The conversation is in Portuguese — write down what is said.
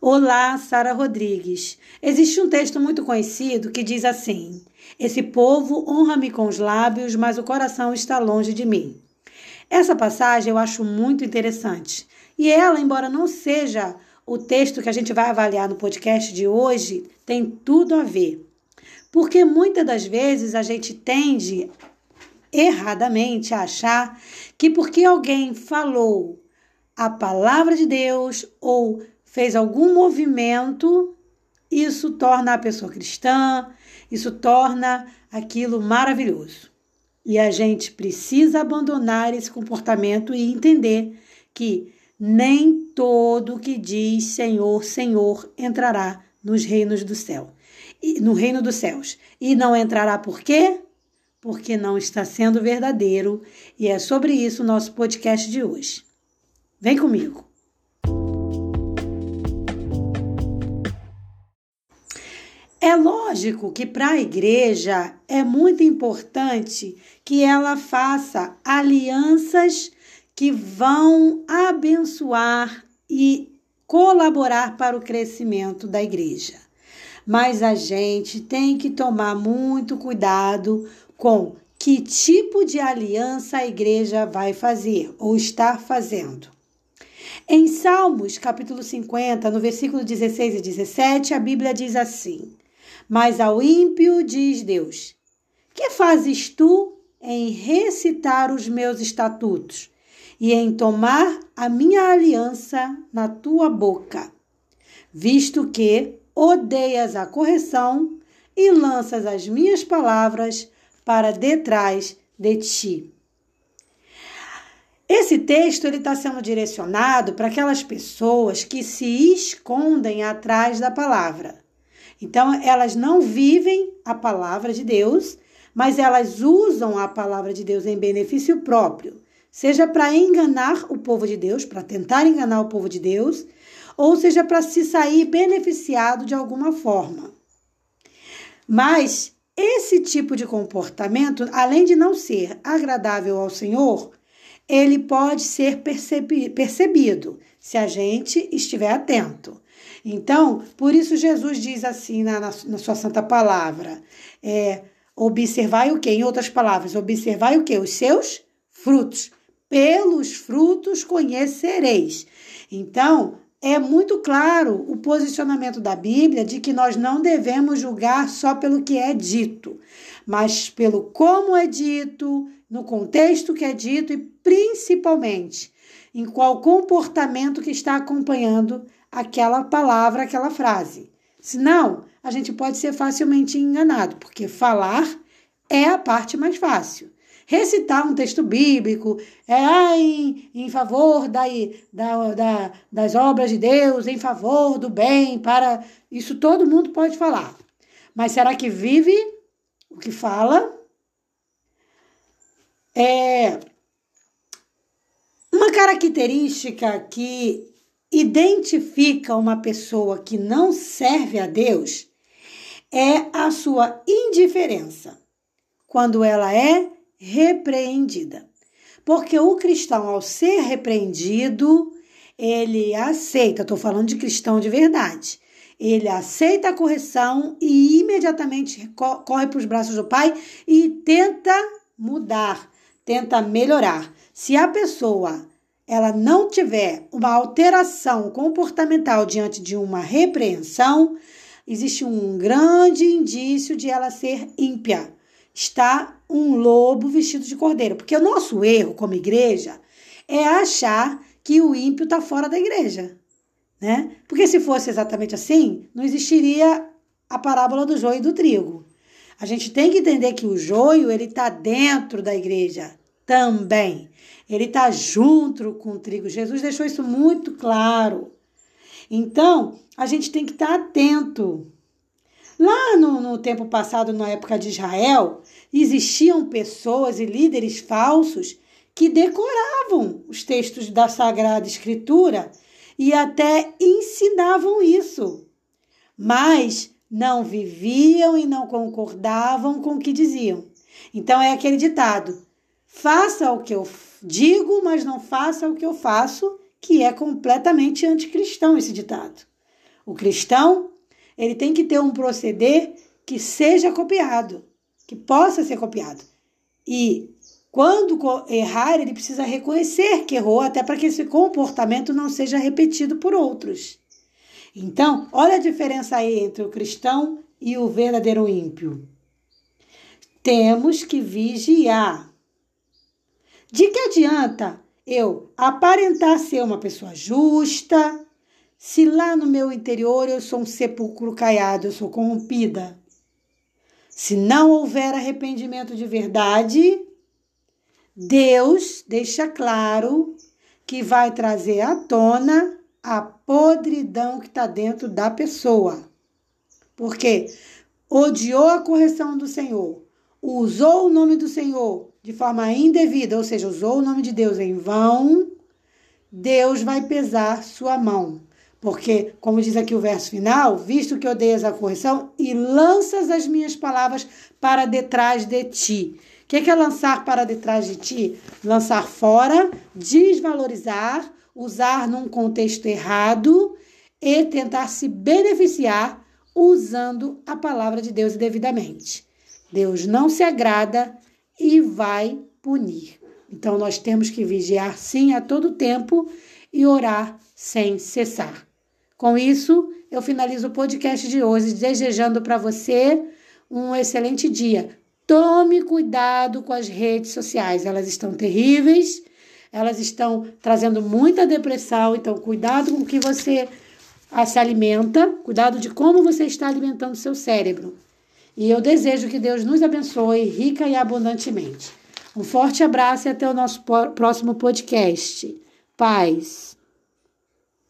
Olá, Sara Rodrigues. Existe um texto muito conhecido que diz assim: Esse povo honra-me com os lábios, mas o coração está longe de mim. Essa passagem eu acho muito interessante. E ela, embora não seja o texto que a gente vai avaliar no podcast de hoje, tem tudo a ver. Porque muitas das vezes a gente tende erradamente a achar que porque alguém falou a palavra de Deus ou fez algum movimento, isso torna a pessoa cristã, isso torna aquilo maravilhoso. E a gente precisa abandonar esse comportamento e entender que nem todo que diz Senhor, Senhor entrará nos reinos do céu, no reino dos céus. E não entrará por quê? Porque não está sendo verdadeiro. E é sobre isso o nosso podcast de hoje. Vem comigo. É lógico que para a igreja é muito importante que ela faça alianças que vão abençoar e colaborar para o crescimento da igreja. Mas a gente tem que tomar muito cuidado com que tipo de aliança a igreja vai fazer ou está fazendo. Em Salmos, capítulo 50, no versículo 16 e 17, a Bíblia diz assim: Mas ao ímpio diz Deus: Que fazes tu em recitar os meus estatutos e em tomar a minha aliança na tua boca, visto que odeias a correção e lanças as minhas palavras para detrás de ti. Esse texto ele está sendo direcionado para aquelas pessoas que se escondem atrás da palavra. Então, elas não vivem a palavra de Deus, mas elas usam a palavra de Deus em benefício próprio, seja para enganar o povo de Deus, para tentar enganar o povo de Deus, ou seja para se sair beneficiado de alguma forma. Mas esse tipo de comportamento, além de não ser agradável ao Senhor, ele pode ser percebido se a gente estiver atento. Então, por isso Jesus diz assim na, na, na sua santa palavra: é, observai o que? Em outras palavras, observai o que? Os seus frutos. Pelos frutos conhecereis. Então, é muito claro o posicionamento da Bíblia de que nós não devemos julgar só pelo que é dito, mas pelo como é dito, no contexto que é dito e principalmente em qual comportamento que está acompanhando aquela palavra, aquela frase. Senão, a gente pode ser facilmente enganado, porque falar é a parte mais fácil. Recitar um texto bíblico é em, em favor da, da, da, das obras de Deus, em favor do bem, para. Isso todo mundo pode falar. Mas será que vive o que fala? É uma característica que identifica uma pessoa que não serve a Deus é a sua indiferença quando ela é repreendida. Porque o cristão, ao ser repreendido, ele aceita, estou falando de cristão de verdade, ele aceita a correção e imediatamente corre para os braços do pai e tenta mudar, tenta melhorar. Se a pessoa ela não tiver uma alteração comportamental diante de uma repreensão, existe um grande indício de ela ser ímpia. Está um lobo vestido de cordeiro. Porque o nosso erro como igreja é achar que o ímpio está fora da igreja. Né? Porque se fosse exatamente assim, não existiria a parábola do joio e do trigo. A gente tem que entender que o joio ele está dentro da igreja também. Ele está junto com o trigo. Jesus deixou isso muito claro. Então, a gente tem que estar tá atento. Lá no, no tempo passado, na época de Israel, existiam pessoas e líderes falsos que decoravam os textos da Sagrada Escritura e até ensinavam isso. Mas não viviam e não concordavam com o que diziam. Então é aquele ditado: faça o que eu digo, mas não faça o que eu faço, que é completamente anticristão esse ditado. O cristão, ele tem que ter um proceder que seja copiado, que possa ser copiado. E quando errar, ele precisa reconhecer que errou, até para que esse comportamento não seja repetido por outros. Então, olha a diferença aí entre o cristão e o verdadeiro ímpio. Temos que vigiar. De que adianta eu aparentar ser uma pessoa justa, se lá no meu interior eu sou um sepulcro caiado, eu sou corrompida? Se não houver arrependimento de verdade, Deus deixa claro que vai trazer à tona a podridão que está dentro da pessoa. Porque odiou a correção do Senhor, usou o nome do Senhor de forma indevida, ou seja, usou o nome de Deus em vão, Deus vai pesar sua mão. Porque, como diz aqui o verso final, visto que odeias a correção e lanças as minhas palavras para detrás de ti. O que é lançar para detrás de ti? Lançar fora, desvalorizar, usar num contexto errado e tentar se beneficiar usando a palavra de Deus devidamente. Deus não se agrada e vai punir. Então nós temos que vigiar sim a todo tempo e orar sem cessar. Com isso, eu finalizo o podcast de hoje desejando para você um excelente dia. Tome cuidado com as redes sociais, elas estão terríveis, elas estão trazendo muita depressão, então cuidado com o que você se alimenta, cuidado de como você está alimentando seu cérebro. E eu desejo que Deus nos abençoe rica e abundantemente. Um forte abraço e até o nosso próximo podcast. Paz.